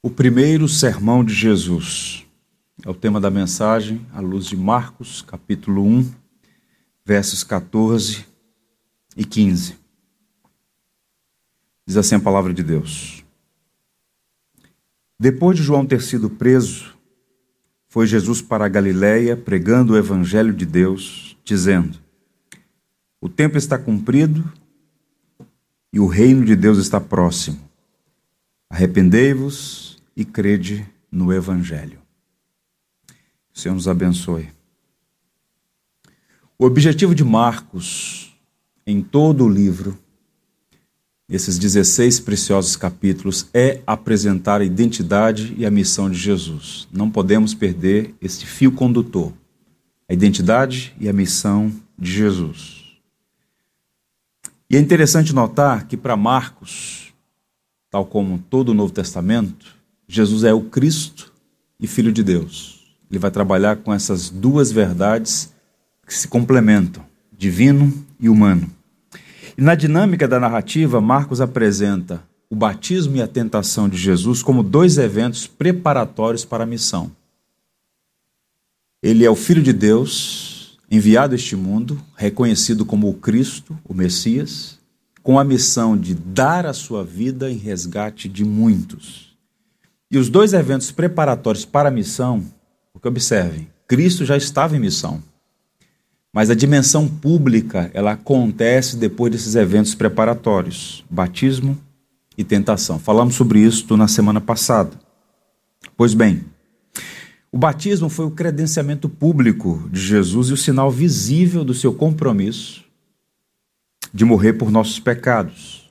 O primeiro sermão de Jesus é o tema da mensagem à luz de Marcos, capítulo 1, versos 14 e 15. Diz assim a palavra de Deus. Depois de João ter sido preso, foi Jesus para a Galiléia pregando o evangelho de Deus, dizendo: O tempo está cumprido e o reino de Deus está próximo. Arrependei-vos e crede no Evangelho. O Senhor nos abençoe. O objetivo de Marcos, em todo o livro, nesses 16 preciosos capítulos, é apresentar a identidade e a missão de Jesus. Não podemos perder este fio condutor, a identidade e a missão de Jesus. E é interessante notar que para Marcos, tal como todo o Novo Testamento, Jesus é o Cristo e Filho de Deus. Ele vai trabalhar com essas duas verdades que se complementam, divino e humano. E na dinâmica da narrativa, Marcos apresenta o batismo e a tentação de Jesus como dois eventos preparatórios para a missão. Ele é o Filho de Deus, enviado a este mundo, reconhecido como o Cristo, o Messias, com a missão de dar a sua vida em resgate de muitos. E os dois eventos preparatórios para a missão, porque observem, Cristo já estava em missão. Mas a dimensão pública, ela acontece depois desses eventos preparatórios, batismo e tentação. Falamos sobre isso na semana passada. Pois bem, o batismo foi o credenciamento público de Jesus e o sinal visível do seu compromisso de morrer por nossos pecados.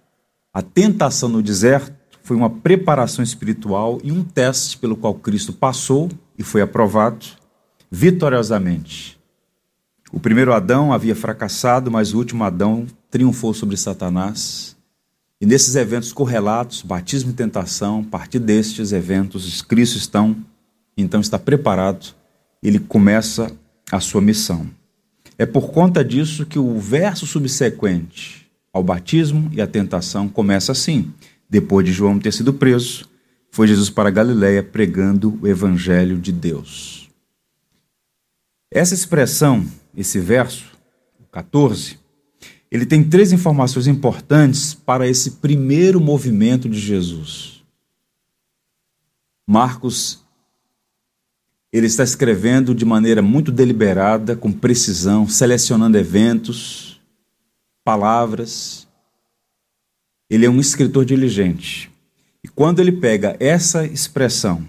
A tentação no deserto foi uma preparação espiritual e um teste pelo qual Cristo passou e foi aprovado vitoriosamente. O primeiro Adão havia fracassado, mas o último Adão triunfou sobre Satanás. E nesses eventos correlatos, batismo e tentação, a partir destes eventos, Cristo estão, então está preparado, ele começa a sua missão. É por conta disso que o verso subsequente ao batismo e à tentação começa assim: depois de João ter sido preso, foi Jesus para Galiléia pregando o evangelho de Deus. Essa expressão, esse verso, 14, ele tem três informações importantes para esse primeiro movimento de Jesus. Marcos ele está escrevendo de maneira muito deliberada, com precisão, selecionando eventos, palavras, ele é um escritor diligente. E quando ele pega essa expressão,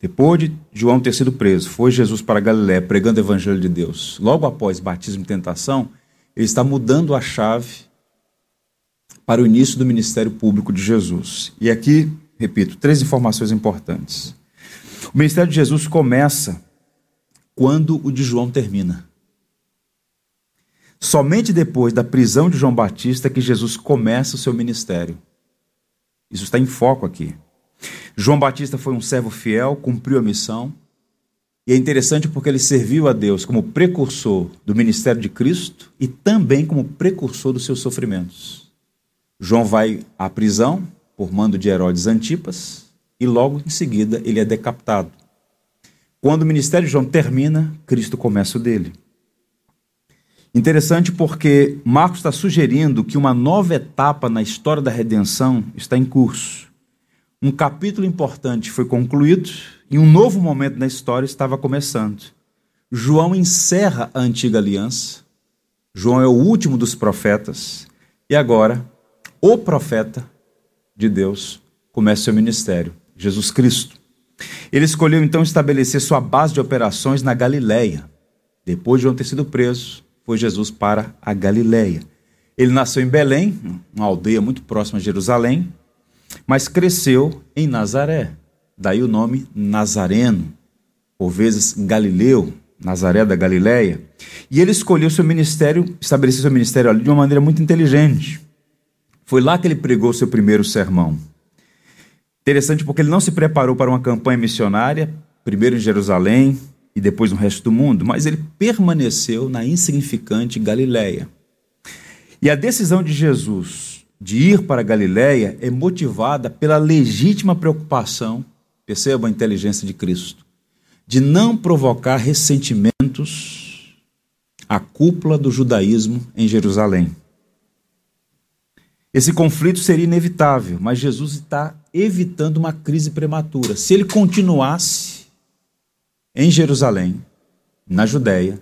depois de João ter sido preso, foi Jesus para Galiléia pregando o evangelho de Deus. Logo após batismo e tentação, ele está mudando a chave para o início do ministério público de Jesus. E aqui, repito, três informações importantes. O ministério de Jesus começa quando o de João termina. Somente depois da prisão de João Batista que Jesus começa o seu ministério. Isso está em foco aqui. João Batista foi um servo fiel, cumpriu a missão. E é interessante porque ele serviu a Deus como precursor do ministério de Cristo e também como precursor dos seus sofrimentos. João vai à prisão por mando de Herodes Antipas e logo em seguida ele é decapitado. Quando o ministério de João termina, Cristo começa o dele. Interessante porque Marcos está sugerindo que uma nova etapa na história da redenção está em curso. Um capítulo importante foi concluído e um novo momento na história estava começando. João encerra a antiga aliança. João é o último dos profetas. E agora, o profeta de Deus começa seu ministério, Jesus Cristo. Ele escolheu então estabelecer sua base de operações na Galileia. Depois de João ter sido preso, foi Jesus para a Galiléia. Ele nasceu em Belém, uma aldeia muito próxima a Jerusalém, mas cresceu em Nazaré. Daí o nome Nazareno, por vezes Galileu, Nazaré da Galiléia. E ele escolheu seu ministério, estabeleceu seu ministério ali de uma maneira muito inteligente. Foi lá que ele pregou seu primeiro sermão. Interessante porque ele não se preparou para uma campanha missionária, primeiro em Jerusalém, e depois no resto do mundo, mas ele permaneceu na insignificante Galiléia. E a decisão de Jesus de ir para Galiléia é motivada pela legítima preocupação, perceba a inteligência de Cristo, de não provocar ressentimentos à cúpula do judaísmo em Jerusalém. Esse conflito seria inevitável, mas Jesus está evitando uma crise prematura. Se ele continuasse em Jerusalém, na Judéia,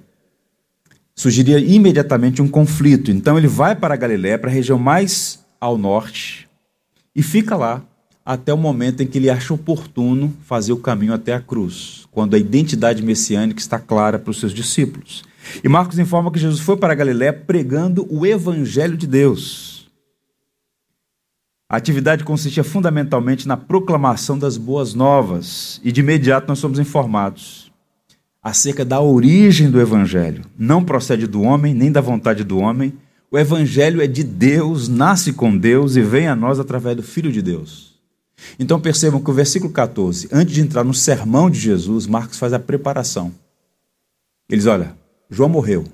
surgiria imediatamente um conflito. Então ele vai para a Galiléia, para a região mais ao norte, e fica lá até o momento em que ele acha oportuno fazer o caminho até a cruz, quando a identidade messiânica está clara para os seus discípulos. E Marcos informa que Jesus foi para a Galiléia pregando o evangelho de Deus. A atividade consistia fundamentalmente na proclamação das boas novas, e de imediato nós somos informados acerca da origem do Evangelho. Não procede do homem, nem da vontade do homem. O Evangelho é de Deus, nasce com Deus e vem a nós através do Filho de Deus. Então percebam que o versículo 14, antes de entrar no sermão de Jesus, Marcos faz a preparação. Eles, olha, João morreu.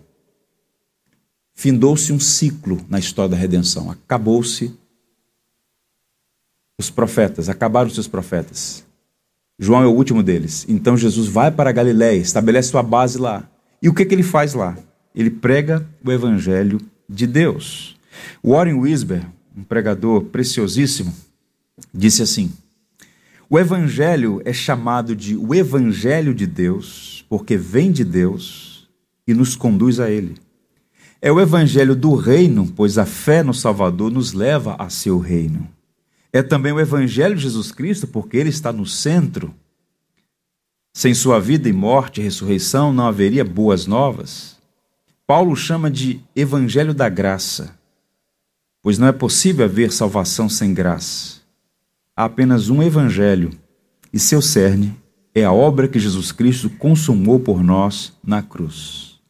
Findou-se um ciclo na história da redenção. Acabou-se os profetas, acabaram seus profetas. João é o último deles. Então Jesus vai para Galiléia, estabelece sua base lá. E o que, que ele faz lá? Ele prega o evangelho de Deus. Warren Wisber, um pregador preciosíssimo, disse assim: O evangelho é chamado de o evangelho de Deus, porque vem de Deus e nos conduz a ele. É o evangelho do reino, pois a fé no Salvador nos leva a seu reino é também o Evangelho de Jesus Cristo, porque ele está no centro. Sem sua vida e morte e ressurreição não haveria boas novas. Paulo chama de Evangelho da graça, pois não é possível haver salvação sem graça. Há apenas um Evangelho, e seu cerne é a obra que Jesus Cristo consumou por nós na cruz.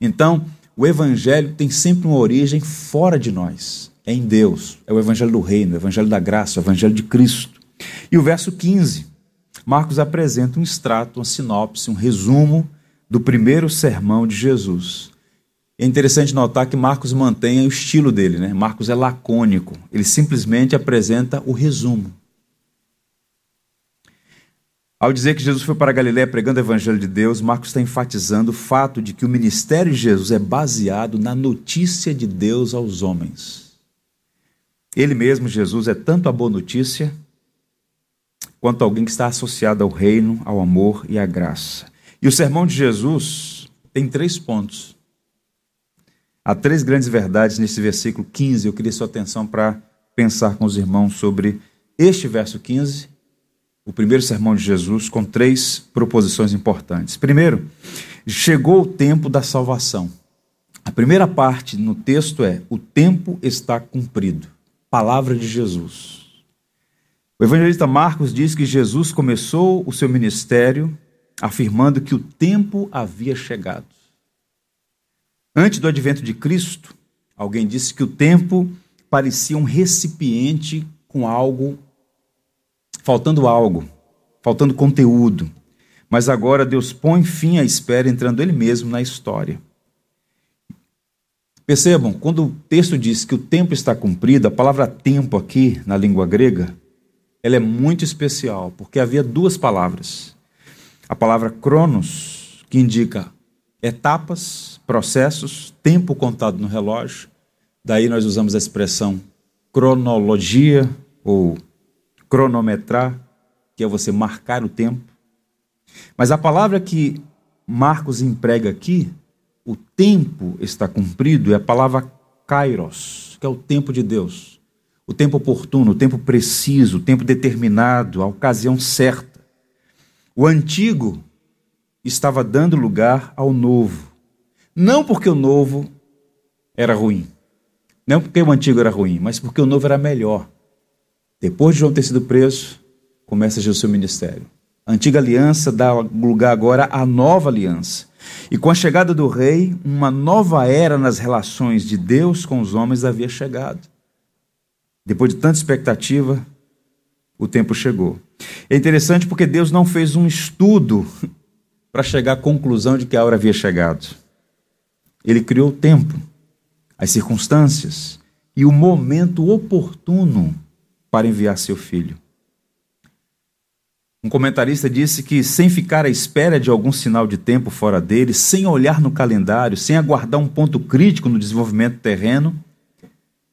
Então, o Evangelho tem sempre uma origem fora de nós em Deus, é o evangelho do reino, o evangelho da graça, o evangelho de Cristo. E o verso 15, Marcos apresenta um extrato, uma sinopse, um resumo do primeiro sermão de Jesus. É interessante notar que Marcos mantém o estilo dele, né? Marcos é lacônico, ele simplesmente apresenta o resumo. Ao dizer que Jesus foi para Galiléia pregando o evangelho de Deus, Marcos está enfatizando o fato de que o ministério de Jesus é baseado na notícia de Deus aos homens. Ele mesmo, Jesus, é tanto a boa notícia quanto alguém que está associado ao reino, ao amor e à graça. E o sermão de Jesus tem três pontos. Há três grandes verdades nesse versículo 15. Eu queria sua atenção para pensar com os irmãos sobre este verso 15, o primeiro sermão de Jesus, com três proposições importantes. Primeiro, chegou o tempo da salvação. A primeira parte no texto é: o tempo está cumprido palavra de Jesus. O evangelista Marcos diz que Jesus começou o seu ministério afirmando que o tempo havia chegado. Antes do advento de Cristo, alguém disse que o tempo parecia um recipiente com algo, faltando algo, faltando conteúdo. Mas agora Deus põe fim à espera, entrando Ele mesmo na história. Percebam, quando o texto diz que o tempo está cumprido, a palavra tempo aqui na língua grega, ela é muito especial, porque havia duas palavras. A palavra cronos, que indica etapas, processos, tempo contado no relógio. Daí nós usamos a expressão cronologia ou cronometrar, que é você marcar o tempo. Mas a palavra que Marcos emprega aqui o tempo está cumprido é a palavra kairos, que é o tempo de Deus. O tempo oportuno, o tempo preciso, o tempo determinado, a ocasião certa. O antigo estava dando lugar ao novo. Não porque o novo era ruim. Não porque o antigo era ruim, mas porque o novo era melhor. Depois de João ter sido preso, começa o seu ministério. A antiga aliança dá lugar agora à nova aliança. E com a chegada do rei, uma nova era nas relações de Deus com os homens havia chegado. Depois de tanta expectativa, o tempo chegou. É interessante porque Deus não fez um estudo para chegar à conclusão de que a hora havia chegado. Ele criou o tempo, as circunstâncias, e o momento oportuno para enviar seu filho. Um comentarista disse que, sem ficar à espera de algum sinal de tempo fora dele, sem olhar no calendário, sem aguardar um ponto crítico no desenvolvimento terreno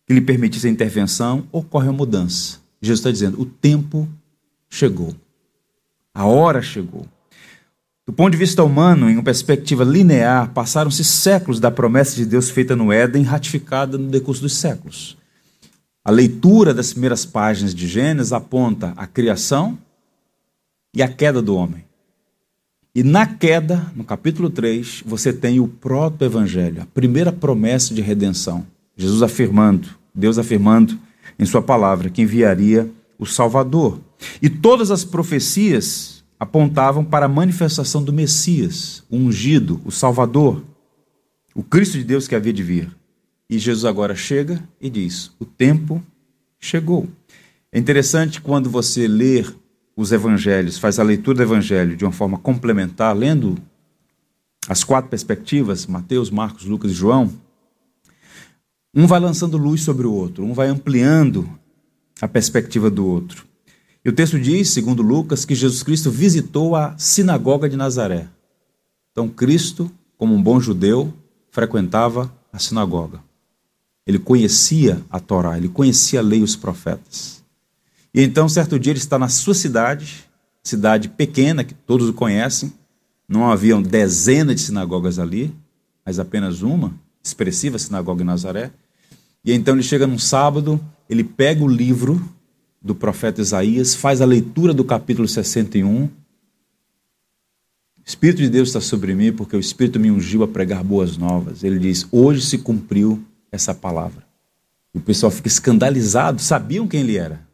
que lhe permitisse a intervenção, ocorre a mudança. Jesus está dizendo: o tempo chegou, a hora chegou. Do ponto de vista humano, em uma perspectiva linear, passaram-se séculos da promessa de Deus feita no Éden, ratificada no decurso dos séculos. A leitura das primeiras páginas de Gênesis aponta a criação e a queda do homem. E na queda, no capítulo 3, você tem o proto-evangelho, a primeira promessa de redenção. Jesus afirmando, Deus afirmando em Sua palavra que enviaria o Salvador. E todas as profecias apontavam para a manifestação do Messias, o ungido, o Salvador, o Cristo de Deus que havia de vir. E Jesus agora chega e diz: O tempo chegou. É interessante quando você ler os evangelhos, faz a leitura do evangelho de uma forma complementar, lendo as quatro perspectivas, Mateus, Marcos, Lucas e João, um vai lançando luz sobre o outro, um vai ampliando a perspectiva do outro. E o texto diz, segundo Lucas, que Jesus Cristo visitou a sinagoga de Nazaré. Então, Cristo, como um bom judeu, frequentava a sinagoga. Ele conhecia a Torá, ele conhecia a lei e os profetas. E então, certo dia, ele está na sua cidade, cidade pequena, que todos o conhecem. Não haviam dezenas de sinagogas ali, mas apenas uma, expressiva sinagoga em Nazaré. E então ele chega num sábado, ele pega o livro do profeta Isaías, faz a leitura do capítulo 61. O Espírito de Deus está sobre mim, porque o Espírito me ungiu a pregar boas novas. Ele diz: Hoje se cumpriu essa palavra. E o pessoal fica escandalizado, sabiam quem ele era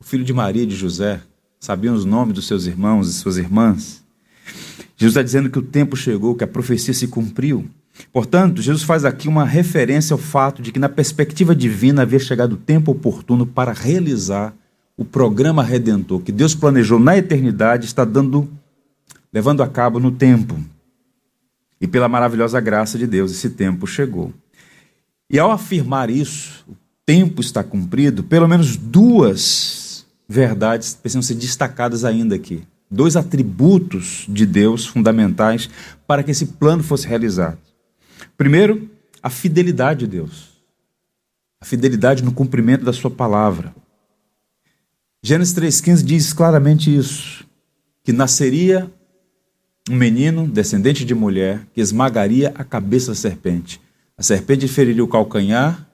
o filho de Maria e de José, sabiam os nomes dos seus irmãos e suas irmãs. Jesus está dizendo que o tempo chegou, que a profecia se cumpriu. Portanto, Jesus faz aqui uma referência ao fato de que, na perspectiva divina, havia chegado o tempo oportuno para realizar o programa redentor que Deus planejou na eternidade, está dando, levando a cabo no tempo. E pela maravilhosa graça de Deus, esse tempo chegou. E ao afirmar isso, o tempo está cumprido, pelo menos duas verdades precisam ser destacadas ainda aqui. Dois atributos de Deus fundamentais para que esse plano fosse realizado. Primeiro, a fidelidade de Deus. A fidelidade no cumprimento da sua palavra. Gênesis 3,15 diz claramente isso: que nasceria um menino, descendente de mulher, que esmagaria a cabeça da serpente. A serpente feriria o calcanhar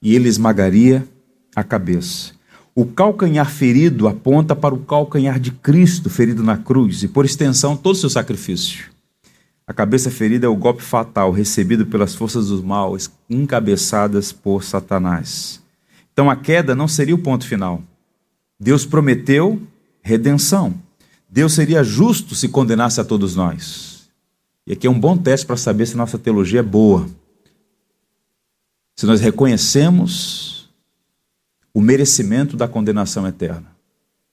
e ele esmagaria a cabeça. O calcanhar ferido aponta para o calcanhar de Cristo ferido na cruz e, por extensão, todo o seu sacrifício. A cabeça ferida é o golpe fatal recebido pelas forças do mal, encabeçadas por Satanás. Então a queda não seria o ponto final. Deus prometeu redenção. Deus seria justo se condenasse a todos nós. E aqui é um bom teste para saber se nossa teologia é boa. Se nós reconhecemos o merecimento da condenação eterna.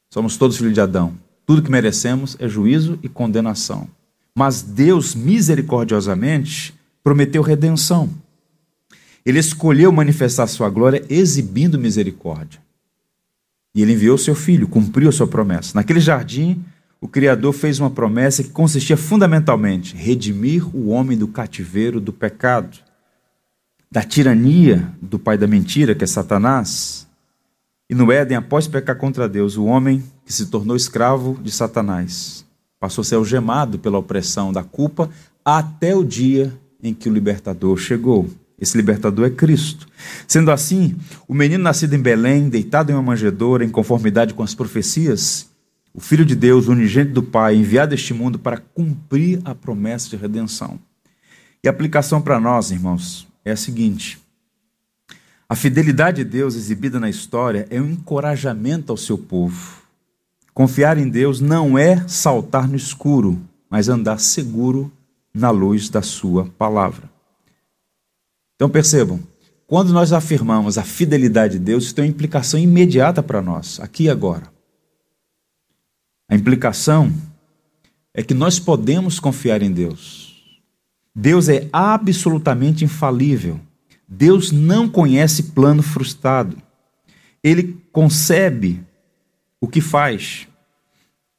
Somos todos filhos de Adão. Tudo que merecemos é juízo e condenação. Mas Deus, misericordiosamente, prometeu redenção. Ele escolheu manifestar sua glória exibindo misericórdia. E ele enviou seu filho, cumpriu a sua promessa. Naquele jardim, o Criador fez uma promessa que consistia fundamentalmente redimir o homem do cativeiro do pecado, da tirania do pai da mentira, que é Satanás, e no Éden, após pecar contra Deus, o homem que se tornou escravo de Satanás passou a ser algemado pela opressão da culpa até o dia em que o libertador chegou. Esse libertador é Cristo. Sendo assim, o menino nascido em Belém, deitado em uma manjedoura, em conformidade com as profecias, o Filho de Deus, unigênito do Pai, enviado a este mundo para cumprir a promessa de redenção. E a aplicação para nós, irmãos, é a seguinte: a fidelidade de Deus exibida na história é um encorajamento ao seu povo. Confiar em Deus não é saltar no escuro, mas andar seguro na luz da Sua palavra. Então percebam, quando nós afirmamos a fidelidade de Deus, isso tem uma implicação imediata para nós, aqui e agora. A implicação é que nós podemos confiar em Deus. Deus é absolutamente infalível. Deus não conhece plano frustrado. Ele concebe o que faz.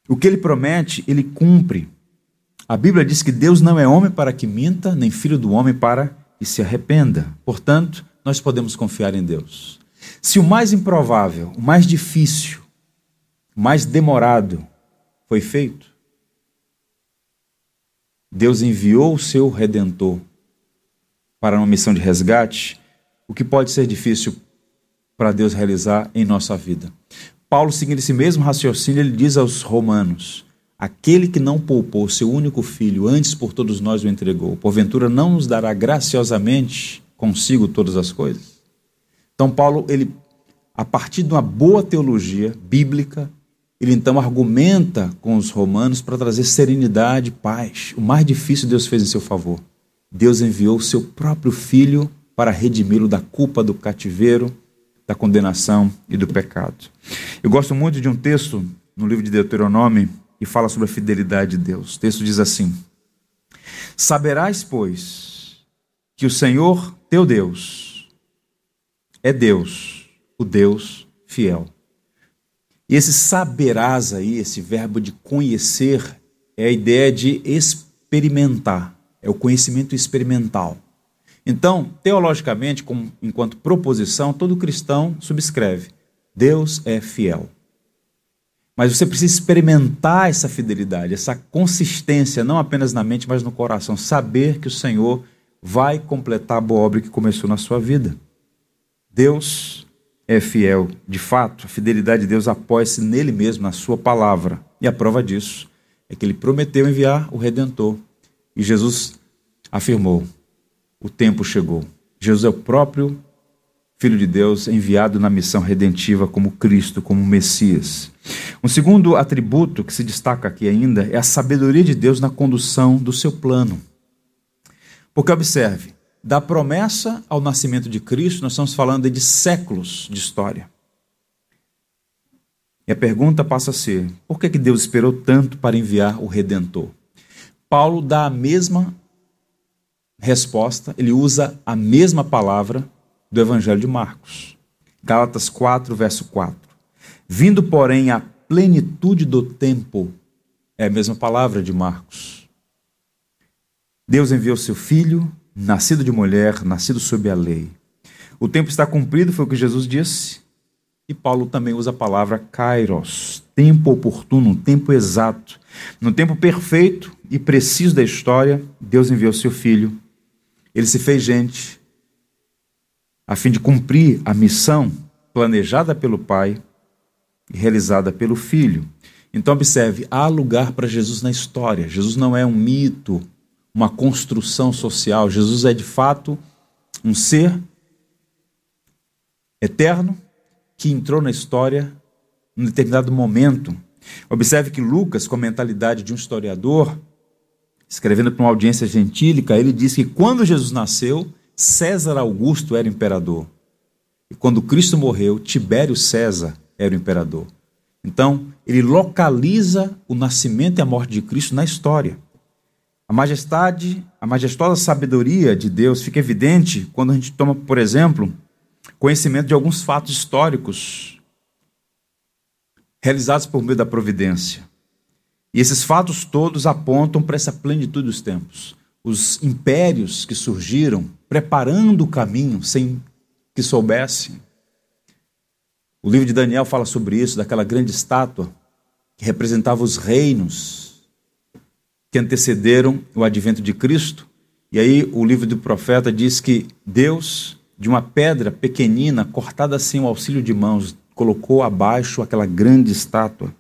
O que ele promete, ele cumpre. A Bíblia diz que Deus não é homem para que minta, nem filho do homem para que se arrependa. Portanto, nós podemos confiar em Deus. Se o mais improvável, o mais difícil, o mais demorado foi feito, Deus enviou o seu redentor para uma missão de resgate, o que pode ser difícil para Deus realizar em nossa vida. Paulo, seguindo esse mesmo raciocínio, ele diz aos romanos: Aquele que não poupou seu único filho, antes por todos nós o entregou, porventura não nos dará graciosamente consigo todas as coisas? Então, Paulo, ele, a partir de uma boa teologia bíblica, ele então argumenta com os romanos para trazer serenidade, paz. O mais difícil Deus fez em seu favor. Deus enviou seu próprio filho para redimi-lo da culpa do cativeiro, da condenação e do pecado. Eu gosto muito de um texto no livro de Deuteronômio que fala sobre a fidelidade de Deus. O texto diz assim: Saberás, pois, que o Senhor teu Deus é Deus, o Deus fiel e esse saberás aí, esse verbo de conhecer, é a ideia de experimentar, é o conhecimento experimental. Então, teologicamente, como, enquanto proposição, todo cristão subscreve: Deus é fiel. Mas você precisa experimentar essa fidelidade, essa consistência, não apenas na mente, mas no coração. Saber que o Senhor vai completar a boa obra que começou na sua vida. Deus é fiel. De fato, a fidelidade de Deus apoia-se nele mesmo, na sua palavra. E a prova disso é que ele prometeu enviar o redentor. E Jesus afirmou: o tempo chegou. Jesus é o próprio Filho de Deus enviado na missão redentiva como Cristo, como Messias. Um segundo atributo que se destaca aqui ainda é a sabedoria de Deus na condução do seu plano. Porque observe, da promessa ao nascimento de Cristo, nós estamos falando de séculos de história. E a pergunta passa a ser: por que Deus esperou tanto para enviar o Redentor? Paulo dá a mesma resposta, ele usa a mesma palavra do Evangelho de Marcos. Gálatas 4, verso 4. Vindo, porém, à plenitude do tempo, é a mesma palavra de Marcos. Deus enviou seu filho, nascido de mulher, nascido sob a lei. O tempo está cumprido, foi o que Jesus disse. E Paulo também usa a palavra kairos, tempo oportuno, tempo exato. No tempo perfeito e preciso da história, Deus enviou seu filho. Ele se fez gente a fim de cumprir a missão planejada pelo Pai e realizada pelo Filho. Então, observe: há lugar para Jesus na história. Jesus não é um mito, uma construção social. Jesus é de fato um ser eterno que entrou na história em determinado momento. Observe que Lucas, com a mentalidade de um historiador, escrevendo para uma audiência gentílica, ele diz que quando Jesus nasceu, César Augusto era imperador. E quando Cristo morreu, Tibério César era o imperador. Então, ele localiza o nascimento e a morte de Cristo na história. A majestade, a majestosa sabedoria de Deus fica evidente quando a gente toma, por exemplo, conhecimento de alguns fatos históricos realizados por meio da providência. E esses fatos todos apontam para essa plenitude dos tempos. Os impérios que surgiram preparando o caminho sem que soubessem. O livro de Daniel fala sobre isso, daquela grande estátua que representava os reinos que antecederam o advento de Cristo. E aí o livro do profeta diz que Deus, de uma pedra pequenina, cortada assim o auxílio de mãos, colocou abaixo aquela grande estátua.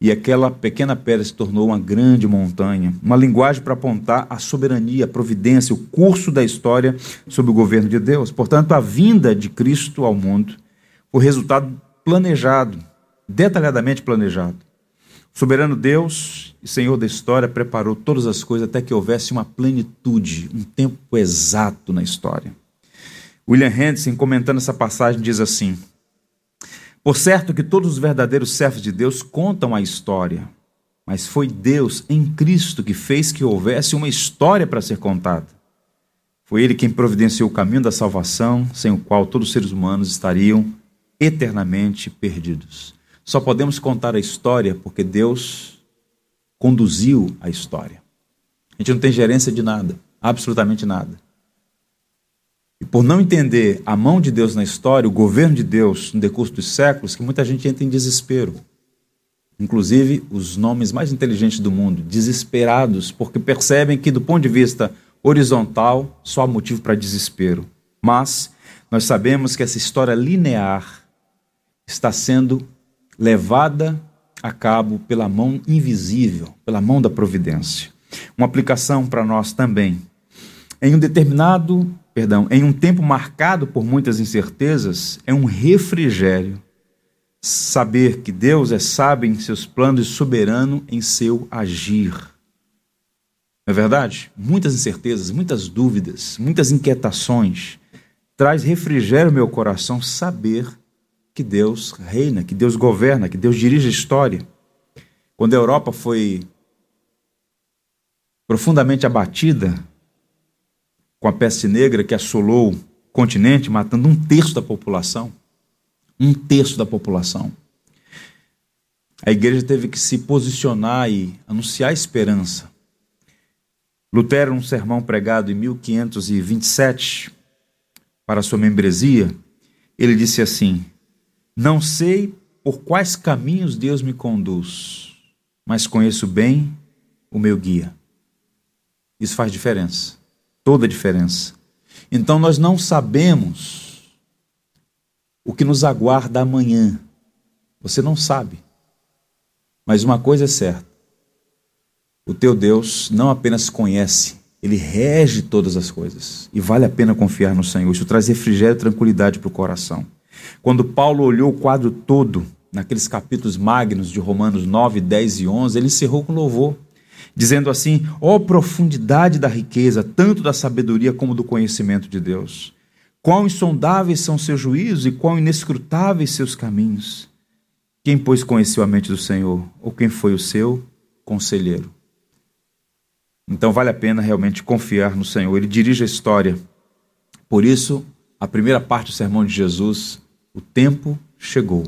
E aquela pequena pedra se tornou uma grande montanha, uma linguagem para apontar a soberania, a providência, o curso da história sob o governo de Deus. Portanto, a vinda de Cristo ao mundo foi resultado planejado, detalhadamente planejado. Soberano Deus e Senhor da história preparou todas as coisas até que houvesse uma plenitude, um tempo exato na história. William Henderson, comentando essa passagem, diz assim: Por certo que todos os verdadeiros servos de Deus contam a história, mas foi Deus em Cristo que fez que houvesse uma história para ser contada. Foi ele quem providenciou o caminho da salvação, sem o qual todos os seres humanos estariam eternamente perdidos. Só podemos contar a história porque Deus conduziu a história. A gente não tem gerência de nada, absolutamente nada. E por não entender a mão de Deus na história, o governo de Deus no decurso dos séculos, que muita gente entra em desespero. Inclusive os nomes mais inteligentes do mundo, desesperados, porque percebem que, do ponto de vista horizontal, só há motivo para desespero. Mas nós sabemos que essa história linear está sendo levada a cabo pela mão invisível, pela mão da providência. Uma aplicação para nós também. Em um determinado, perdão, em um tempo marcado por muitas incertezas, é um refrigério saber que Deus é sábio em seus planos e soberano em seu agir. Não é verdade? Muitas incertezas, muitas dúvidas, muitas inquietações. Traz refrigério ao meu coração saber que Deus reina, que Deus governa, que Deus dirige a história. Quando a Europa foi profundamente abatida com a peste negra que assolou o continente, matando um terço da população, um terço da população. A igreja teve que se posicionar e anunciar esperança. Lutero, num sermão pregado em 1527 para sua membresia, ele disse assim: não sei por quais caminhos Deus me conduz, mas conheço bem o meu guia. Isso faz diferença, toda a diferença. Então nós não sabemos o que nos aguarda amanhã. Você não sabe. Mas uma coisa é certa: o teu Deus não apenas conhece, ele rege todas as coisas. E vale a pena confiar no Senhor. Isso traz refrigério e tranquilidade para o coração. Quando Paulo olhou o quadro todo, naqueles capítulos magnos de Romanos 9, 10 e 11, ele encerrou com louvor, dizendo assim: Ó oh, profundidade da riqueza, tanto da sabedoria como do conhecimento de Deus! Quão insondáveis são seus juízos e quão inescrutáveis seus caminhos! Quem, pois, conheceu a mente do Senhor? Ou quem foi o seu conselheiro? Então vale a pena realmente confiar no Senhor. Ele dirige a história. Por isso, a primeira parte do sermão de Jesus o tempo chegou.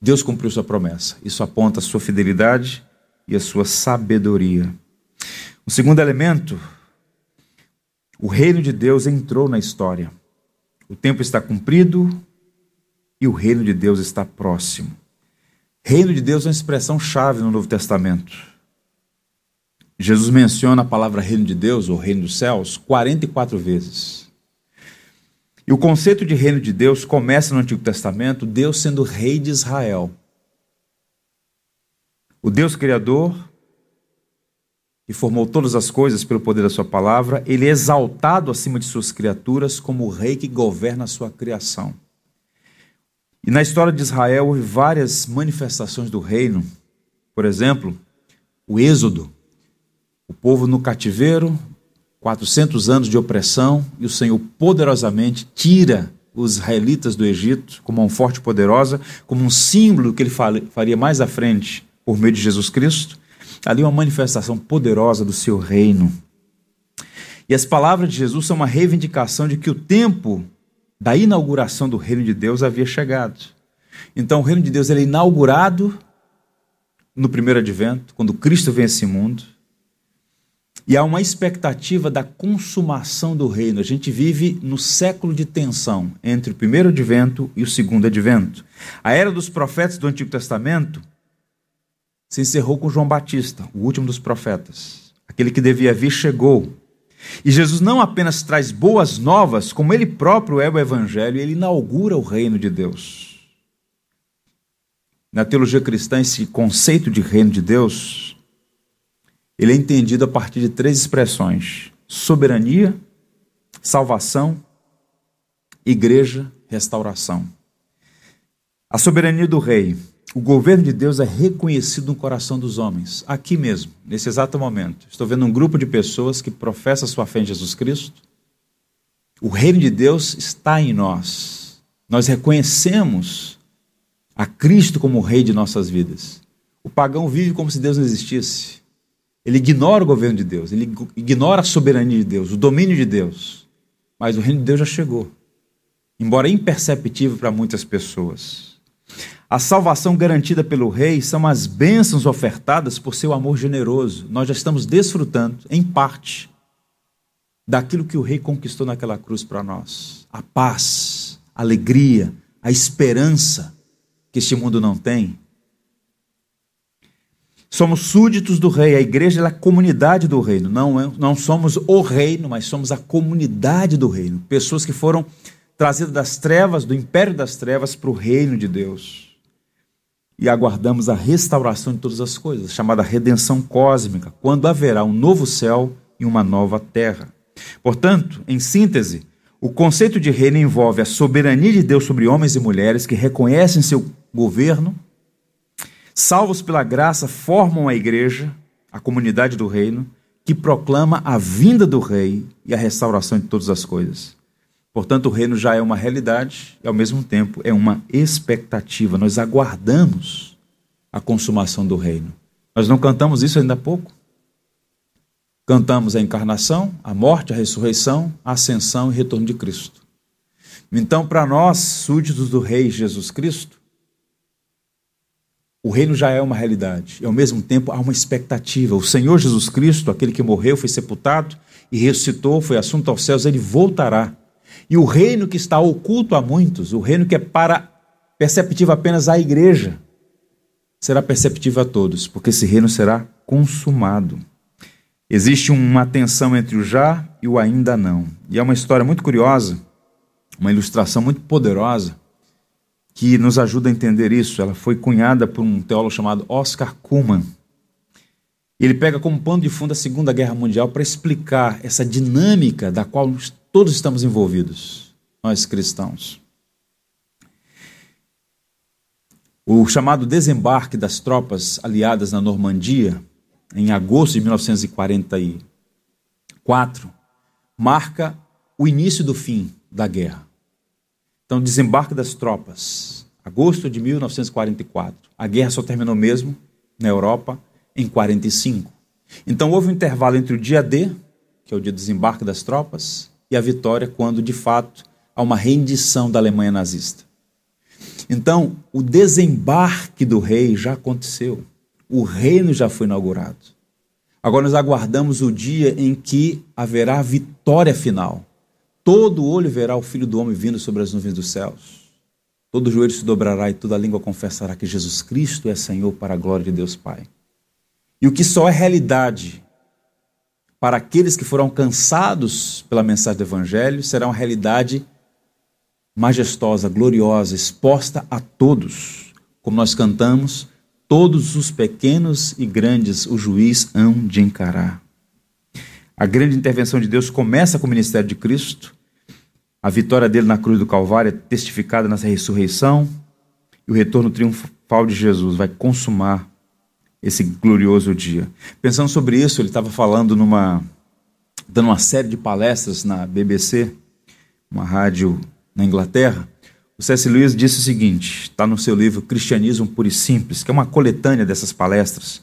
Deus cumpriu sua promessa. Isso aponta a sua fidelidade e a sua sabedoria. O segundo elemento, o reino de Deus entrou na história. O tempo está cumprido e o reino de Deus está próximo. Reino de Deus é uma expressão chave no Novo Testamento. Jesus menciona a palavra reino de Deus ou reino dos céus 44 vezes. E o conceito de reino de Deus começa no Antigo Testamento, Deus sendo rei de Israel. O Deus Criador, que formou todas as coisas pelo poder da Sua palavra, ele é exaltado acima de suas criaturas como o rei que governa a sua criação. E na história de Israel houve várias manifestações do reino. Por exemplo, o Êxodo, o povo no cativeiro, 400 anos de opressão e o Senhor poderosamente tira os israelitas do Egito como uma forte poderosa, como um símbolo que ele faria mais à frente por meio de Jesus Cristo. Ali uma manifestação poderosa do seu reino. E as palavras de Jesus são uma reivindicação de que o tempo da inauguração do reino de Deus havia chegado. Então o reino de Deus é inaugurado no primeiro advento, quando Cristo vem a esse mundo. E há uma expectativa da consumação do reino. A gente vive no século de tensão entre o primeiro advento e o segundo advento. A era dos profetas do Antigo Testamento se encerrou com João Batista, o último dos profetas. Aquele que devia vir chegou. E Jesus não apenas traz boas novas, como ele próprio é o Evangelho, ele inaugura o reino de Deus. Na teologia cristã, esse conceito de reino de Deus ele é entendido a partir de três expressões: soberania, salvação, igreja, restauração. A soberania do rei, o governo de Deus é reconhecido no coração dos homens, aqui mesmo, nesse exato momento. Estou vendo um grupo de pessoas que professa sua fé em Jesus Cristo. O reino de Deus está em nós. Nós reconhecemos a Cristo como o rei de nossas vidas. O pagão vive como se Deus não existisse. Ele ignora o governo de Deus, ele ignora a soberania de Deus, o domínio de Deus. mas o reino de Deus já chegou, embora imperceptível para muitas pessoas. A salvação garantida pelo Rei são as bênçãos ofertadas por seu amor generoso. Nós já estamos desfrutando, em parte, daquilo que o Rei conquistou naquela cruz para nós: a paz, a alegria, a esperança que este mundo não tem. Somos súditos do rei, a igreja é a comunidade do reino. Não, é, não somos o reino, mas somos a comunidade do reino. Pessoas que foram trazidas das trevas, do império das trevas, para o reino de Deus. E aguardamos a restauração de todas as coisas, chamada redenção cósmica, quando haverá um novo céu e uma nova terra. Portanto, em síntese, o conceito de reino envolve a soberania de Deus sobre homens e mulheres que reconhecem seu governo salvos pela graça, formam a igreja, a comunidade do reino, que proclama a vinda do rei e a restauração de todas as coisas. Portanto, o reino já é uma realidade e, ao mesmo tempo, é uma expectativa. Nós aguardamos a consumação do reino. Nós não cantamos isso ainda há pouco? Cantamos a encarnação, a morte, a ressurreição, a ascensão e retorno de Cristo. Então, para nós, súditos do Rei Jesus Cristo, o reino já é uma realidade e, ao mesmo tempo, há uma expectativa. O Senhor Jesus Cristo, aquele que morreu, foi sepultado e ressuscitou, foi assunto aos céus, ele voltará. E o reino que está oculto a muitos, o reino que é para perceptível apenas à igreja, será perceptível a todos, porque esse reino será consumado. Existe uma tensão entre o já e o ainda não. E é uma história muito curiosa, uma ilustração muito poderosa que nos ajuda a entender isso. Ela foi cunhada por um teólogo chamado Oscar Kuhlman. Ele pega como pano de fundo a Segunda Guerra Mundial para explicar essa dinâmica da qual todos estamos envolvidos, nós cristãos. O chamado desembarque das tropas aliadas na Normandia, em agosto de 1944, marca o início do fim da guerra. Então, desembarque das tropas, agosto de 1944. A guerra só terminou mesmo na Europa em 45. Então, houve um intervalo entre o dia D, que é o dia do desembarque das tropas, e a vitória, quando de fato há uma rendição da Alemanha nazista. Então, o desembarque do rei já aconteceu. O reino já foi inaugurado. Agora nós aguardamos o dia em que haverá vitória final. Todo olho verá o Filho do Homem vindo sobre as nuvens dos céus. Todo joelho se dobrará e toda língua confessará que Jesus Cristo é Senhor para a glória de Deus Pai. E o que só é realidade para aqueles que foram alcançados pela mensagem do Evangelho será uma realidade majestosa, gloriosa, exposta a todos. Como nós cantamos, todos os pequenos e grandes o juiz hão de encarar. A grande intervenção de Deus começa com o ministério de Cristo. A vitória dele na cruz do Calvário é testificada nessa ressurreição. E o retorno triunfal de Jesus vai consumar esse glorioso dia. Pensando sobre isso, ele estava falando numa dando uma série de palestras na BBC, uma rádio na Inglaterra. O C.S. Lewis disse o seguinte, está no seu livro Cristianismo Puro e Simples, que é uma coletânea dessas palestras.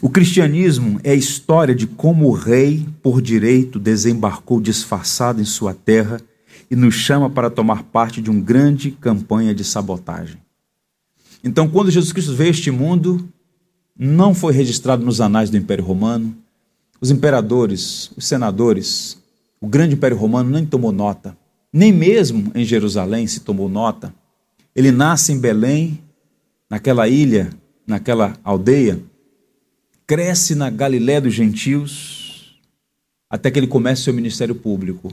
O cristianismo é a história de como o rei, por direito, desembarcou disfarçado em sua terra e nos chama para tomar parte de uma grande campanha de sabotagem. Então, quando Jesus Cristo veio a este mundo, não foi registrado nos anais do Império Romano. Os imperadores, os senadores, o grande Império Romano nem tomou nota. Nem mesmo em Jerusalém se tomou nota. Ele nasce em Belém, naquela ilha, naquela aldeia, cresce na Galiléia dos gentios até que ele comece seu ministério público.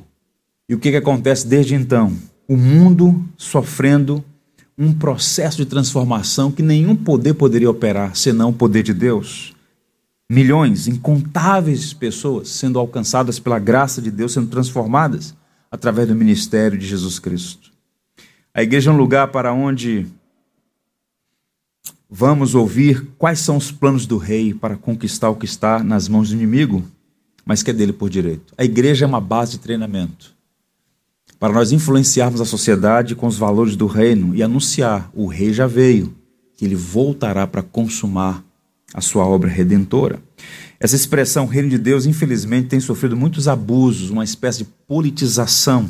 E o que, que acontece desde então? O mundo sofrendo um processo de transformação que nenhum poder poderia operar, senão o poder de Deus. Milhões, incontáveis pessoas sendo alcançadas pela graça de Deus, sendo transformadas através do ministério de Jesus Cristo. A igreja é um lugar para onde vamos ouvir quais são os planos do rei para conquistar o que está nas mãos do inimigo, mas que é dele por direito. A igreja é uma base de treinamento para nós influenciarmos a sociedade com os valores do reino e anunciar: o rei já veio, que ele voltará para consumar a sua obra redentora. Essa expressão reino de Deus, infelizmente, tem sofrido muitos abusos, uma espécie de politização.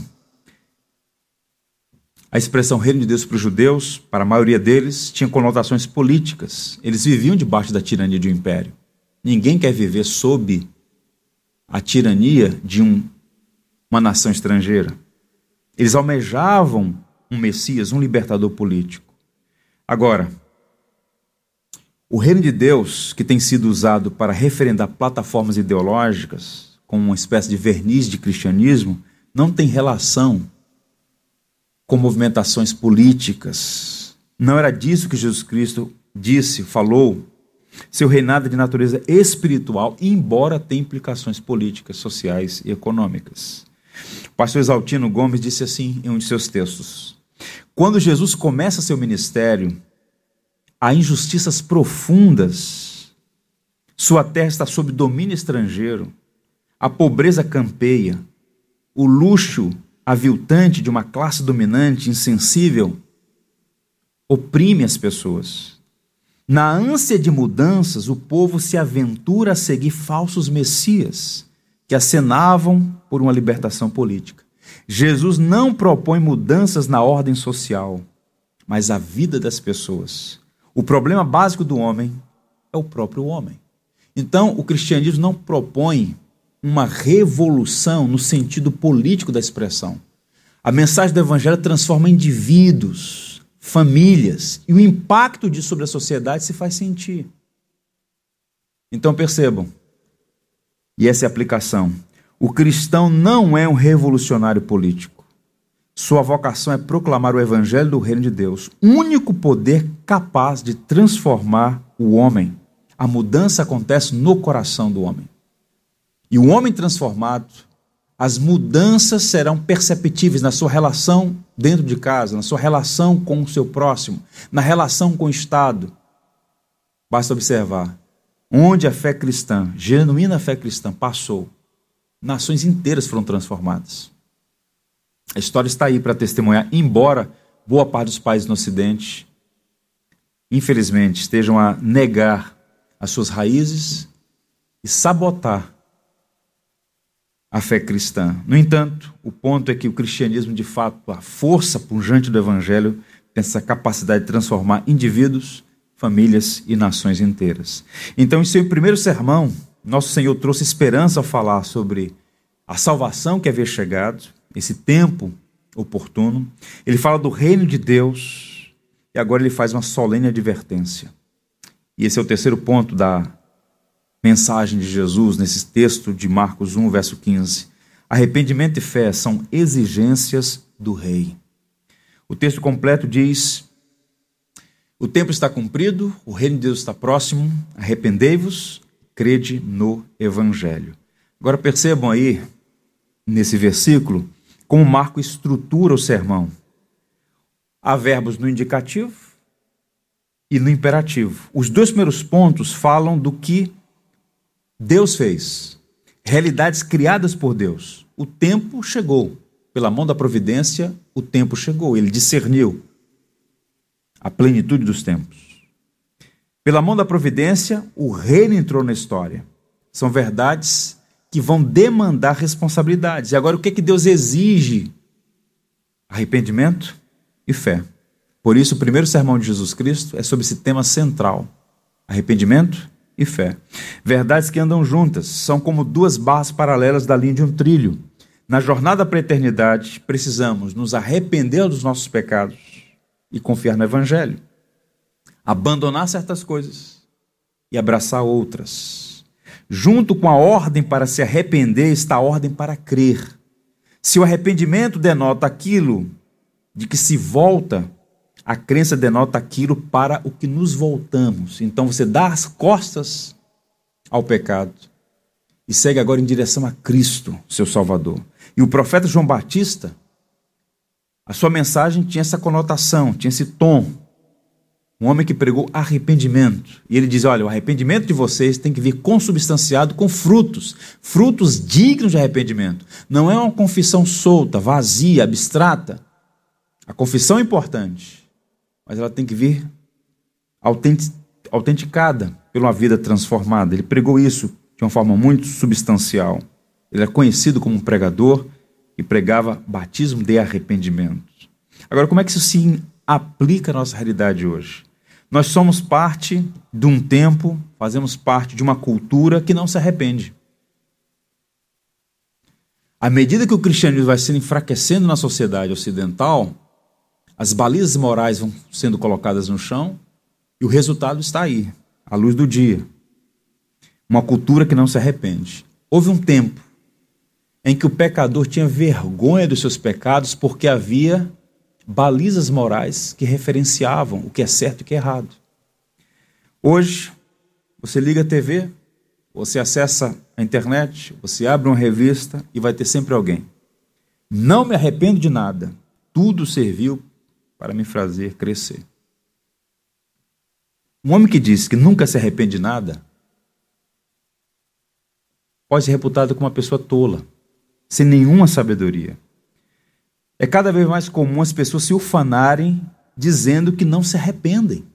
A expressão reino de Deus para os judeus, para a maioria deles, tinha conotações políticas. Eles viviam debaixo da tirania de um império. Ninguém quer viver sob a tirania de um, uma nação estrangeira. Eles almejavam um Messias, um libertador político. Agora, o reino de Deus, que tem sido usado para referendar plataformas ideológicas, como uma espécie de verniz de cristianismo, não tem relação com movimentações políticas. Não era disso que Jesus Cristo disse, falou. Seu reinado é de natureza espiritual, embora tenha implicações políticas, sociais e econômicas. O pastor Exaltino Gomes disse assim em um de seus textos: Quando Jesus começa seu ministério, há injustiças profundas. Sua terra está sob domínio estrangeiro. A pobreza campeia. O luxo aviltante de uma classe dominante, insensível, oprime as pessoas. Na ânsia de mudanças, o povo se aventura a seguir falsos messias que acenavam por uma libertação política. Jesus não propõe mudanças na ordem social, mas a vida das pessoas. O problema básico do homem é o próprio homem. Então, o cristianismo não propõe uma revolução no sentido político da expressão. A mensagem do evangelho transforma indivíduos, famílias, e o impacto disso sobre a sociedade se faz sentir. Então percebam, e essa é a aplicação: o cristão não é um revolucionário político. Sua vocação é proclamar o evangelho do reino de Deus, único poder capaz de transformar o homem. A mudança acontece no coração do homem. E o homem transformado, as mudanças serão perceptíveis na sua relação dentro de casa, na sua relação com o seu próximo, na relação com o Estado. Basta observar. Onde a fé cristã, genuína fé cristã, passou, nações inteiras foram transformadas. A história está aí para testemunhar, embora boa parte dos países no Ocidente, infelizmente, estejam a negar as suas raízes e sabotar a fé cristã. No entanto, o ponto é que o cristianismo, de fato, a força pujante do evangelho, tem essa capacidade de transformar indivíduos, famílias e nações inteiras. Então, em seu primeiro sermão, nosso Senhor trouxe esperança ao falar sobre a salvação que havia chegado, esse tempo oportuno. Ele fala do reino de Deus e agora ele faz uma solene advertência. E esse é o terceiro ponto da mensagem de Jesus nesse texto de Marcos 1, verso 15. Arrependimento e fé são exigências do rei. O texto completo diz: O tempo está cumprido, o reino de Deus está próximo, arrependei-vos, crede no evangelho. Agora percebam aí nesse versículo como Marco estrutura o sermão. Há verbos no indicativo e no imperativo. Os dois primeiros pontos falam do que Deus fez, realidades criadas por Deus. O tempo chegou. Pela mão da providência, o tempo chegou. Ele discerniu a plenitude dos tempos. Pela mão da providência, o reino entrou na história. São verdades que vão demandar responsabilidades. E agora, o que, é que Deus exige? Arrependimento e fé. Por isso, o primeiro sermão de Jesus Cristo é sobre esse tema central: arrependimento e fé. Verdades que andam juntas, são como duas barras paralelas da linha de um trilho. Na jornada para a eternidade, precisamos nos arrepender dos nossos pecados e confiar no Evangelho. Abandonar certas coisas e abraçar outras. Junto com a ordem para se arrepender está a ordem para crer. Se o arrependimento denota aquilo de que se volta, a crença denota aquilo para o que nos voltamos. Então você dá as costas ao pecado e segue agora em direção a Cristo, seu Salvador. E o profeta João Batista, a sua mensagem tinha essa conotação, tinha esse tom um homem que pregou arrependimento. E ele diz: olha, o arrependimento de vocês tem que vir consubstanciado com frutos, frutos dignos de arrependimento. Não é uma confissão solta, vazia, abstrata. A confissão é importante, mas ela tem que vir autenticada uma vida transformada. Ele pregou isso de uma forma muito substancial. Ele é conhecido como um pregador que pregava batismo de arrependimento. Agora, como é que isso se aplica à nossa realidade hoje? Nós somos parte de um tempo, fazemos parte de uma cultura que não se arrepende. À medida que o cristianismo vai sendo enfraquecendo na sociedade ocidental, as balizas morais vão sendo colocadas no chão e o resultado está aí, à luz do dia. Uma cultura que não se arrepende. Houve um tempo em que o pecador tinha vergonha dos seus pecados porque havia balizas morais que referenciavam o que é certo e o que é errado. Hoje, você liga a TV, você acessa a internet, você abre uma revista e vai ter sempre alguém. Não me arrependo de nada, tudo serviu para me fazer crescer. Um homem que diz que nunca se arrepende de nada pode ser reputado como uma pessoa tola, sem nenhuma sabedoria. É cada vez mais comum as pessoas se ufanarem dizendo que não se arrependem.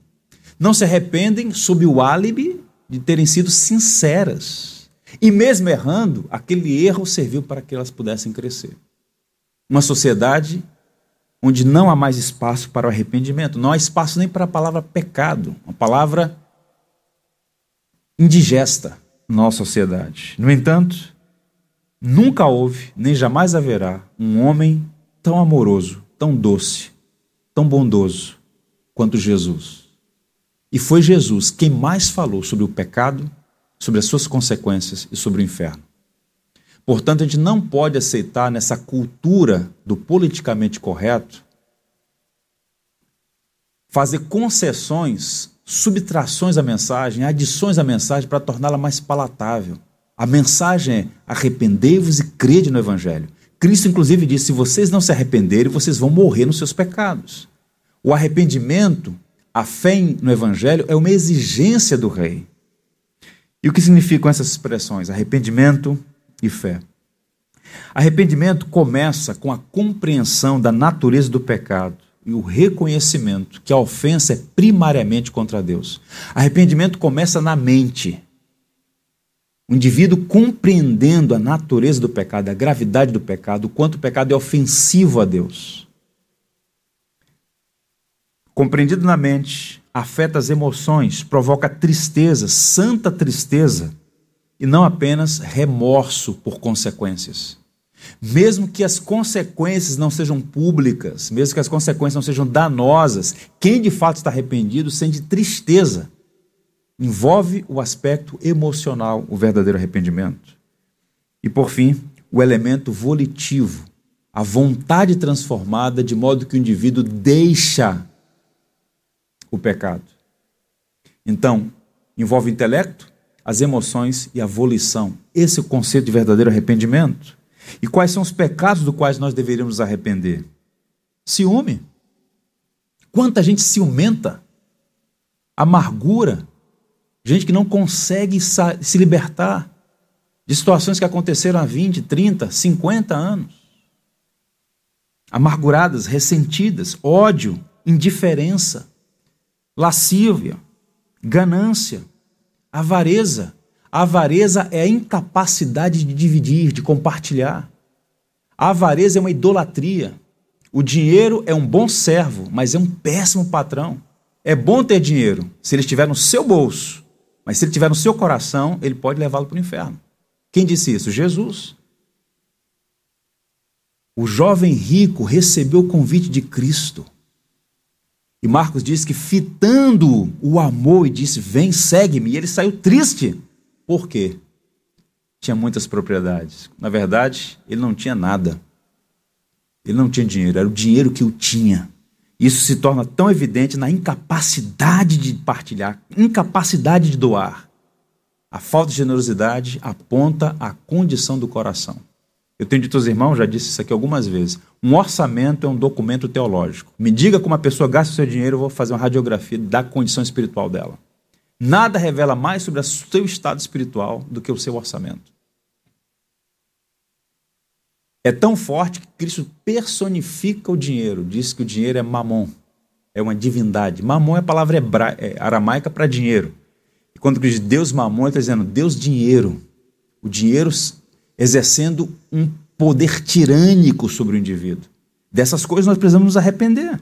Não se arrependem sob o álibi de terem sido sinceras. E mesmo errando, aquele erro serviu para que elas pudessem crescer. Uma sociedade onde não há mais espaço para o arrependimento, não há espaço nem para a palavra pecado, uma palavra indigesta na nossa sociedade. No entanto, nunca houve, nem jamais haverá, um homem tão amoroso, tão doce, tão bondoso quanto Jesus. E foi Jesus quem mais falou sobre o pecado, sobre as suas consequências e sobre o inferno. Portanto, a gente não pode aceitar nessa cultura do politicamente correto fazer concessões, subtrações à mensagem, adições à mensagem para torná-la mais palatável. A mensagem é arrependei-vos e crede no Evangelho. Cristo, inclusive, disse: se vocês não se arrependerem, vocês vão morrer nos seus pecados. O arrependimento, a fé no Evangelho, é uma exigência do Rei. E o que significam essas expressões? Arrependimento e fé. Arrependimento começa com a compreensão da natureza do pecado e o reconhecimento que a ofensa é primariamente contra Deus. Arrependimento começa na mente. O indivíduo compreendendo a natureza do pecado, a gravidade do pecado, o quanto o pecado é ofensivo a Deus. Compreendido na mente, afeta as emoções, provoca tristeza, santa tristeza, e não apenas remorso por consequências. Mesmo que as consequências não sejam públicas, mesmo que as consequências não sejam danosas, quem de fato está arrependido sente tristeza envolve o aspecto emocional, o verdadeiro arrependimento. E por fim, o elemento volitivo, a vontade transformada de modo que o indivíduo deixa o pecado. Então, envolve o intelecto, as emoções e a volição. Esse é o conceito de verdadeiro arrependimento. E quais são os pecados do quais nós deveríamos arrepender? Ciúme. Quanta gente ciumenta, amargura, Gente que não consegue se libertar de situações que aconteceram há 20, 30, 50 anos. Amarguradas, ressentidas, ódio, indiferença, lascívia, ganância, avareza. A avareza é a incapacidade de dividir, de compartilhar. A avareza é uma idolatria. O dinheiro é um bom servo, mas é um péssimo patrão. É bom ter dinheiro se ele estiver no seu bolso, mas se ele tiver no seu coração, ele pode levá-lo para o inferno. Quem disse isso? Jesus. O jovem rico recebeu o convite de Cristo. E Marcos diz que, fitando o amor, e disse: Vem, segue-me. E ele saiu triste. Por quê? Tinha muitas propriedades. Na verdade, ele não tinha nada. Ele não tinha dinheiro, era o dinheiro que o tinha. Isso se torna tão evidente na incapacidade de partilhar, incapacidade de doar. A falta de generosidade aponta a condição do coração. Eu tenho dito aos irmãos, já disse isso aqui algumas vezes. Um orçamento é um documento teológico. Me diga como a pessoa gasta o seu dinheiro, eu vou fazer uma radiografia da condição espiritual dela. Nada revela mais sobre o seu estado espiritual do que o seu orçamento. É tão forte que Cristo personifica o dinheiro, diz que o dinheiro é mamon, é uma divindade. Mamon é a palavra hebra... é aramaica para dinheiro. E quando diz Deus mamon, ele está dizendo Deus dinheiro. O dinheiro exercendo um poder tirânico sobre o indivíduo. Dessas coisas nós precisamos nos arrepender.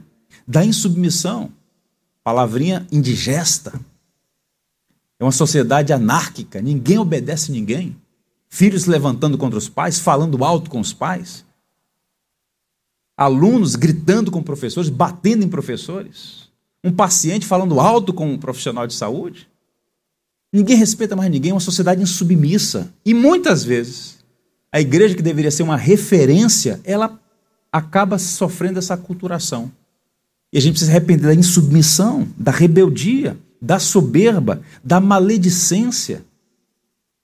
Da insubmissão, palavrinha indigesta. É uma sociedade anárquica, ninguém obedece ninguém. Filhos levantando contra os pais, falando alto com os pais. Alunos gritando com professores, batendo em professores. Um paciente falando alto com um profissional de saúde. Ninguém respeita mais ninguém, é uma sociedade insubmissa. E muitas vezes, a igreja que deveria ser uma referência, ela acaba sofrendo essa aculturação. E a gente precisa arrepender da insubmissão, da rebeldia, da soberba, da maledicência,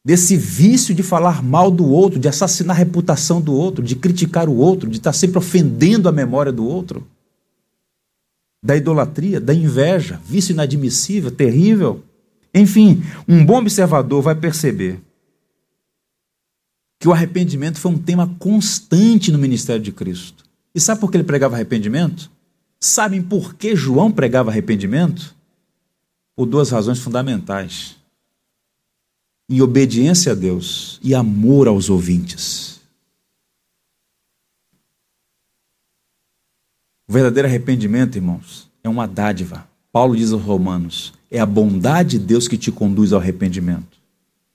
desse vício de falar mal do outro, de assassinar a reputação do outro, de criticar o outro, de estar sempre ofendendo a memória do outro, da idolatria, da inveja, vício inadmissível, terrível. Enfim, um bom observador vai perceber que o arrependimento foi um tema constante no ministério de Cristo. E sabe por que ele pregava arrependimento? Sabem por que João pregava arrependimento? por duas razões fundamentais: em obediência a Deus e amor aos ouvintes. O verdadeiro arrependimento, irmãos, é uma dádiva. Paulo diz aos Romanos: é a bondade de Deus que te conduz ao arrependimento.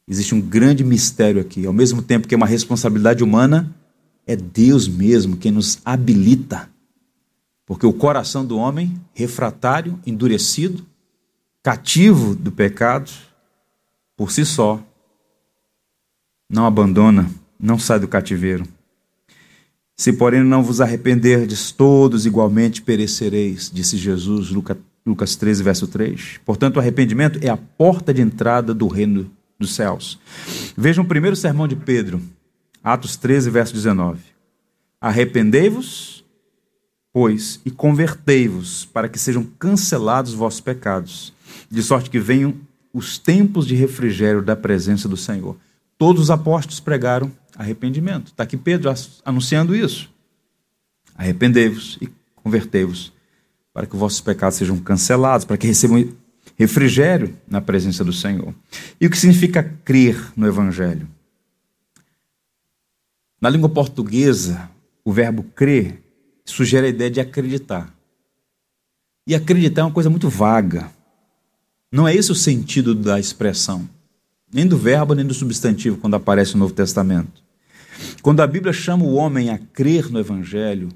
Existe um grande mistério aqui. Ao mesmo tempo que é uma responsabilidade humana, é Deus mesmo quem nos habilita. Porque o coração do homem, refratário, endurecido, cativo do pecado, por si só, não abandona, não sai do cativeiro. Se, porém, não vos arrependerdes, todos igualmente perecereis, disse Jesus, Lucas 13, verso 3. Portanto, o arrependimento é a porta de entrada do reino dos céus. Vejam o primeiro sermão de Pedro, Atos 13, verso 19. Arrependei-vos, pois, e convertei-vos, para que sejam cancelados os vossos pecados de sorte que venham os tempos de refrigério da presença do Senhor. Todos os apóstolos pregaram arrependimento. Está aqui Pedro anunciando isso. Arrependei-vos e convertei-vos, para que os vossos pecados sejam cancelados, para que recebam refrigério na presença do Senhor. E o que significa crer no Evangelho? Na língua portuguesa, o verbo crer sugere a ideia de acreditar. E acreditar é uma coisa muito vaga. Não é esse o sentido da expressão, nem do verbo, nem do substantivo, quando aparece no Novo Testamento. Quando a Bíblia chama o homem a crer no Evangelho,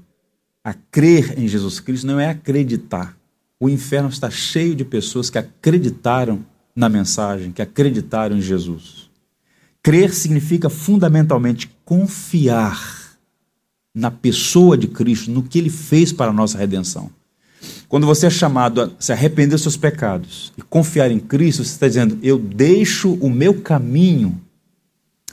a crer em Jesus Cristo, não é acreditar. O inferno está cheio de pessoas que acreditaram na mensagem, que acreditaram em Jesus. Crer significa fundamentalmente confiar na pessoa de Cristo, no que ele fez para a nossa redenção. Quando você é chamado a se arrepender dos seus pecados e confiar em Cristo, você está dizendo: Eu deixo o meu caminho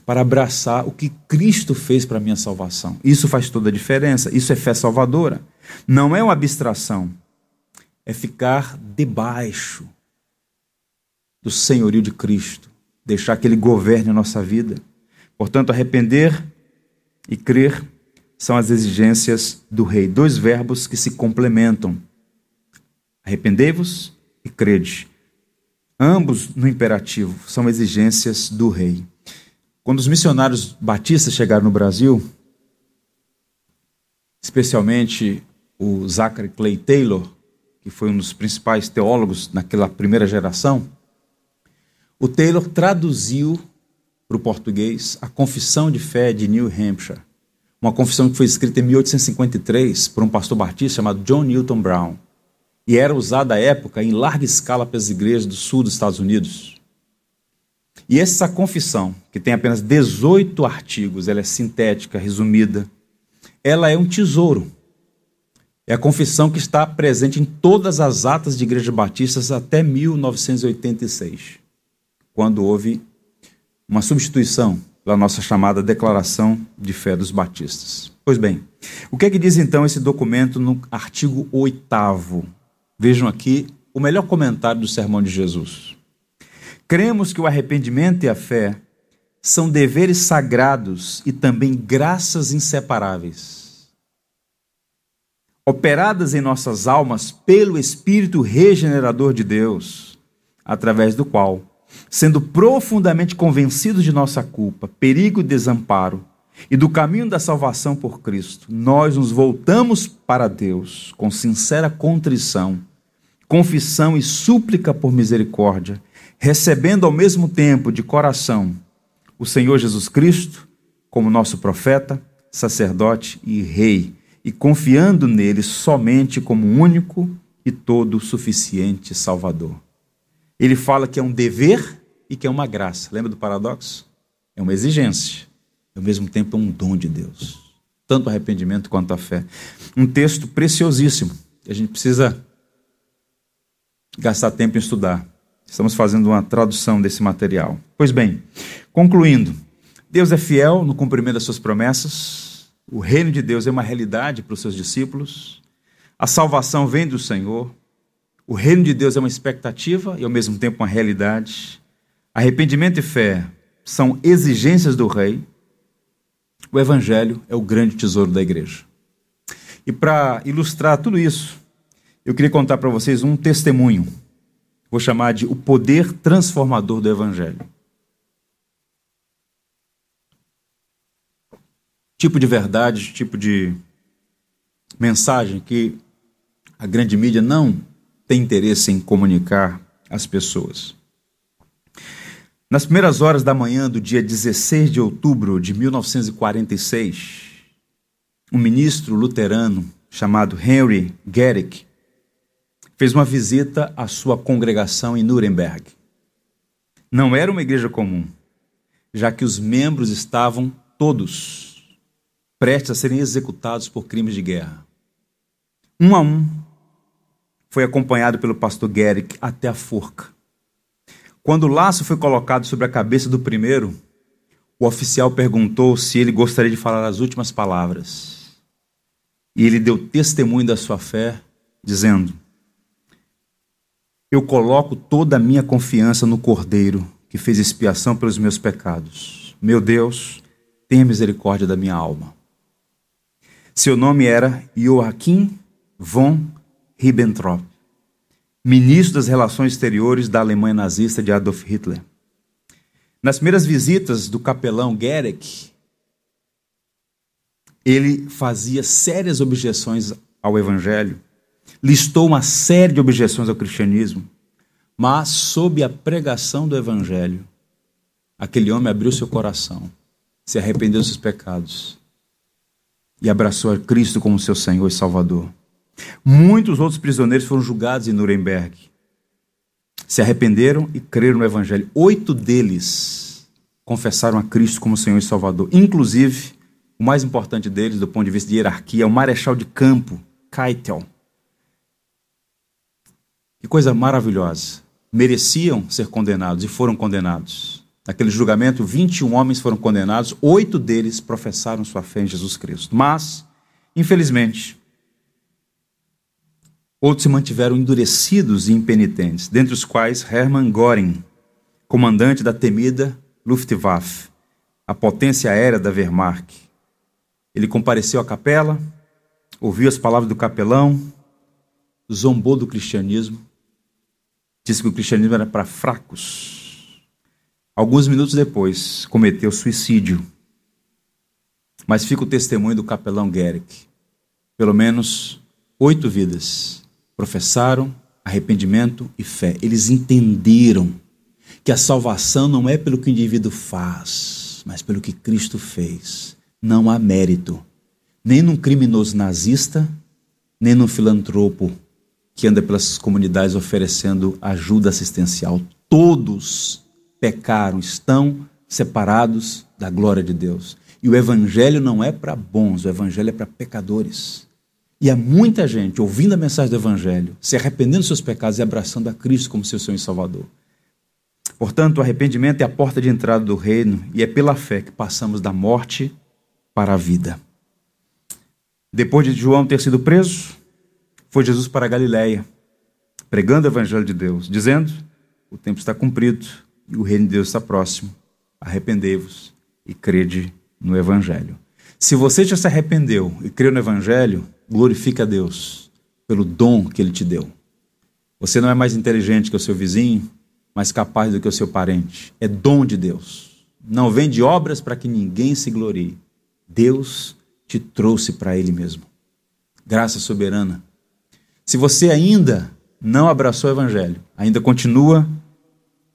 para abraçar o que Cristo fez para a minha salvação. Isso faz toda a diferença. Isso é fé salvadora. Não é uma abstração. É ficar debaixo do senhorio de Cristo. Deixar que Ele governe a nossa vida. Portanto, arrepender e crer são as exigências do Rei. Dois verbos que se complementam. Arrependei-vos e crede. Ambos no imperativo são exigências do rei. Quando os missionários batistas chegaram no Brasil, especialmente o Zachary Clay Taylor, que foi um dos principais teólogos naquela primeira geração, o Taylor traduziu para o português a Confissão de Fé de New Hampshire, uma confissão que foi escrita em 1853 por um pastor batista chamado John Newton Brown e era usada à época em larga escala pelas igrejas do sul dos Estados Unidos. E essa confissão, que tem apenas 18 artigos, ela é sintética, resumida, ela é um tesouro. É a confissão que está presente em todas as atas de igrejas batistas até 1986, quando houve uma substituição da nossa chamada Declaração de Fé dos Batistas. Pois bem, o que é que diz então esse documento no artigo 8 Vejam aqui o melhor comentário do sermão de Jesus. Cremos que o arrependimento e a fé são deveres sagrados e também graças inseparáveis, operadas em nossas almas pelo Espírito regenerador de Deus, através do qual sendo profundamente convencidos de nossa culpa, perigo e desamparo, e do caminho da salvação por Cristo, nós nos voltamos para Deus com sincera contrição, confissão e súplica por misericórdia, recebendo ao mesmo tempo de coração o Senhor Jesus Cristo como nosso profeta, sacerdote e rei, e confiando nele somente como único e todo suficiente Salvador. Ele fala que é um dever e que é uma graça. Lembra do paradoxo? É uma exigência, ao mesmo tempo é um dom de Deus. Tanto arrependimento quanto a fé. Um texto preciosíssimo. A gente precisa gastar tempo em estudar. Estamos fazendo uma tradução desse material. Pois bem, concluindo, Deus é fiel no cumprimento das suas promessas. O reino de Deus é uma realidade para os seus discípulos. A salvação vem do Senhor. O reino de Deus é uma expectativa e ao mesmo tempo uma realidade. Arrependimento e fé são exigências do rei. O evangelho é o grande tesouro da igreja. E para ilustrar tudo isso, eu queria contar para vocês um testemunho. Vou chamar de o poder transformador do evangelho. Tipo de verdade, tipo de mensagem que a grande mídia não tem interesse em comunicar às pessoas. Nas primeiras horas da manhã do dia 16 de outubro de 1946, um ministro luterano chamado Henry Gerrick fez uma visita à sua congregação em Nuremberg. Não era uma igreja comum, já que os membros estavam todos prestes a serem executados por crimes de guerra. Um a um, foi acompanhado pelo pastor Gerrick até a forca. Quando o laço foi colocado sobre a cabeça do primeiro, o oficial perguntou se ele gostaria de falar as últimas palavras. E ele deu testemunho da sua fé, dizendo: Eu coloco toda a minha confiança no Cordeiro que fez expiação pelos meus pecados. Meu Deus, tenha misericórdia da minha alma. Seu nome era Joachim von Ribbentrop ministro das Relações Exteriores da Alemanha nazista de Adolf Hitler. Nas primeiras visitas do capelão Gerek, ele fazia sérias objeções ao Evangelho, listou uma série de objeções ao cristianismo, mas, sob a pregação do Evangelho, aquele homem abriu seu coração, se arrependeu dos seus pecados e abraçou a Cristo como seu Senhor e Salvador. Muitos outros prisioneiros foram julgados em Nuremberg. Se arrependeram e creram no Evangelho. Oito deles confessaram a Cristo como Senhor e Salvador. Inclusive, o mais importante deles, do ponto de vista de hierarquia, é o marechal de campo, Keitel. Que coisa maravilhosa. Mereciam ser condenados e foram condenados. Naquele julgamento, 21 homens foram condenados, oito deles professaram sua fé em Jesus Cristo. Mas, infelizmente, Outros se mantiveram endurecidos e impenitentes, dentre os quais Hermann Göring, comandante da temida Luftwaffe, a potência aérea da Wehrmacht. Ele compareceu à capela, ouviu as palavras do capelão, zombou do cristianismo, disse que o cristianismo era para fracos. Alguns minutos depois, cometeu suicídio. Mas fica o testemunho do capelão Gerrick. Pelo menos oito vidas professaram arrependimento e fé. Eles entenderam que a salvação não é pelo que o indivíduo faz, mas pelo que Cristo fez. Não há mérito, nem num criminoso nazista, nem num filantropo que anda pelas comunidades oferecendo ajuda assistencial. Todos pecaram, estão separados da glória de Deus. E o evangelho não é para bons, o evangelho é para pecadores. E há muita gente ouvindo a mensagem do Evangelho, se arrependendo dos seus pecados e abraçando a Cristo como seu Senhor e Salvador. Portanto, o arrependimento é a porta de entrada do reino e é pela fé que passamos da morte para a vida. Depois de João ter sido preso, foi Jesus para a Galiléia, pregando o Evangelho de Deus, dizendo: O tempo está cumprido e o reino de Deus está próximo. Arrependei-vos e crede no Evangelho. Se você já se arrependeu e creu no Evangelho, glorifique a Deus pelo dom que Ele te deu. Você não é mais inteligente que o seu vizinho, mais capaz do que o seu parente. É dom de Deus. Não vem de obras para que ninguém se glorie. Deus te trouxe para Ele mesmo. Graça soberana. Se você ainda não abraçou o Evangelho, ainda continua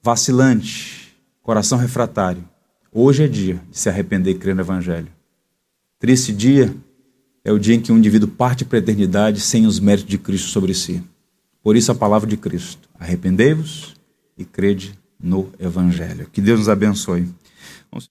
vacilante, coração refratário, hoje é dia de se arrepender e crer no Evangelho. Triste dia é o dia em que um indivíduo parte para a eternidade sem os méritos de Cristo sobre si. Por isso a palavra de Cristo: arrependei-vos e crede no Evangelho. Que Deus nos abençoe. Vamos...